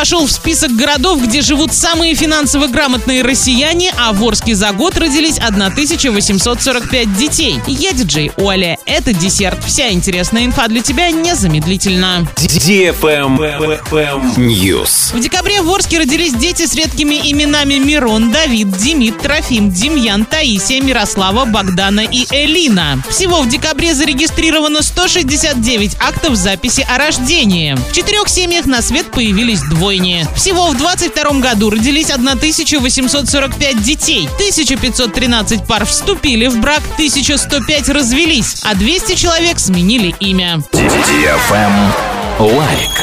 вошел в список городов, где живут самые финансово грамотные россияне, а в Орске за год родились 1845 детей. Я диджей Оля. Это десерт. Вся интересная инфа для тебя незамедлительно. News. В декабре в Орске родились дети с редкими именами Мирон, Давид, Демид, Трофим, Демьян, Таисия, Мирослава, Богдана и Элина. Всего в декабре зарегистрировано 169 актов записи о рождении. В четырех семьях на свет появились двойни. Всего в 22 году родились 1845 детей, 1513 пар вступили в брак, 1105 развелись, а 200 человек сменили имя. Лайк.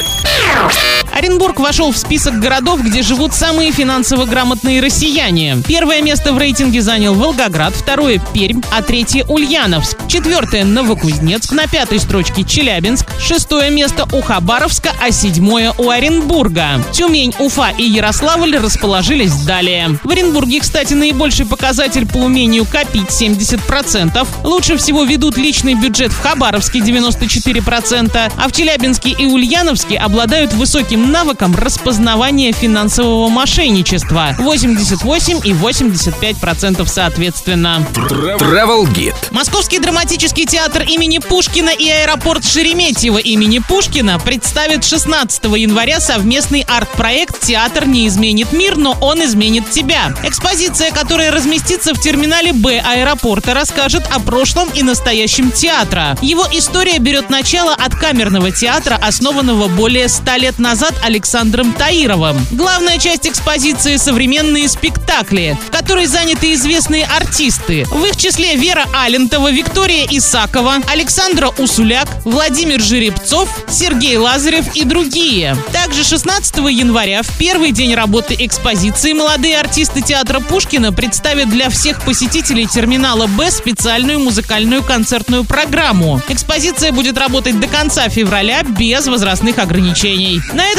Оренбург вошел в список городов, где живут самые финансово грамотные россияне. Первое место в рейтинге занял Волгоград, второе – Пермь, а третье – Ульяновск. Четвертое – Новокузнецк, на пятой строчке – Челябинск, шестое место у Хабаровска, а седьмое – у Оренбурга. Тюмень, Уфа и Ярославль расположились далее. В Оренбурге, кстати, наибольший показатель по умению копить – 70%. Лучше всего ведут личный бюджет в Хабаровске – 94%, а в Челябинске и Ульяновске обладают высоким навыком распознавания финансового мошенничества 88 и 85 процентов соответственно. Travel Guide. Московский драматический театр имени Пушкина и аэропорт Шереметьево имени Пушкина представят 16 января совместный арт-проект «Театр не изменит мир, но он изменит тебя». Экспозиция, которая разместится в терминале Б аэропорта, расскажет о прошлом и настоящем театра. Его история берет начало от камерного театра, основанного более 100 лет назад Александром Таировым. Главная часть экспозиции – современные спектакли, в которой заняты известные артисты. В их числе Вера Алентова, Виктория Исакова, Александра Усуляк, Владимир Жеребцов, Сергей Лазарев и другие. Также 16 января, в первый день работы экспозиции, молодые артисты театра Пушкина представят для всех посетителей терминала «Б» специальную музыкальную концертную программу. Экспозиция будет работать до конца февраля без возрастных ограничений. На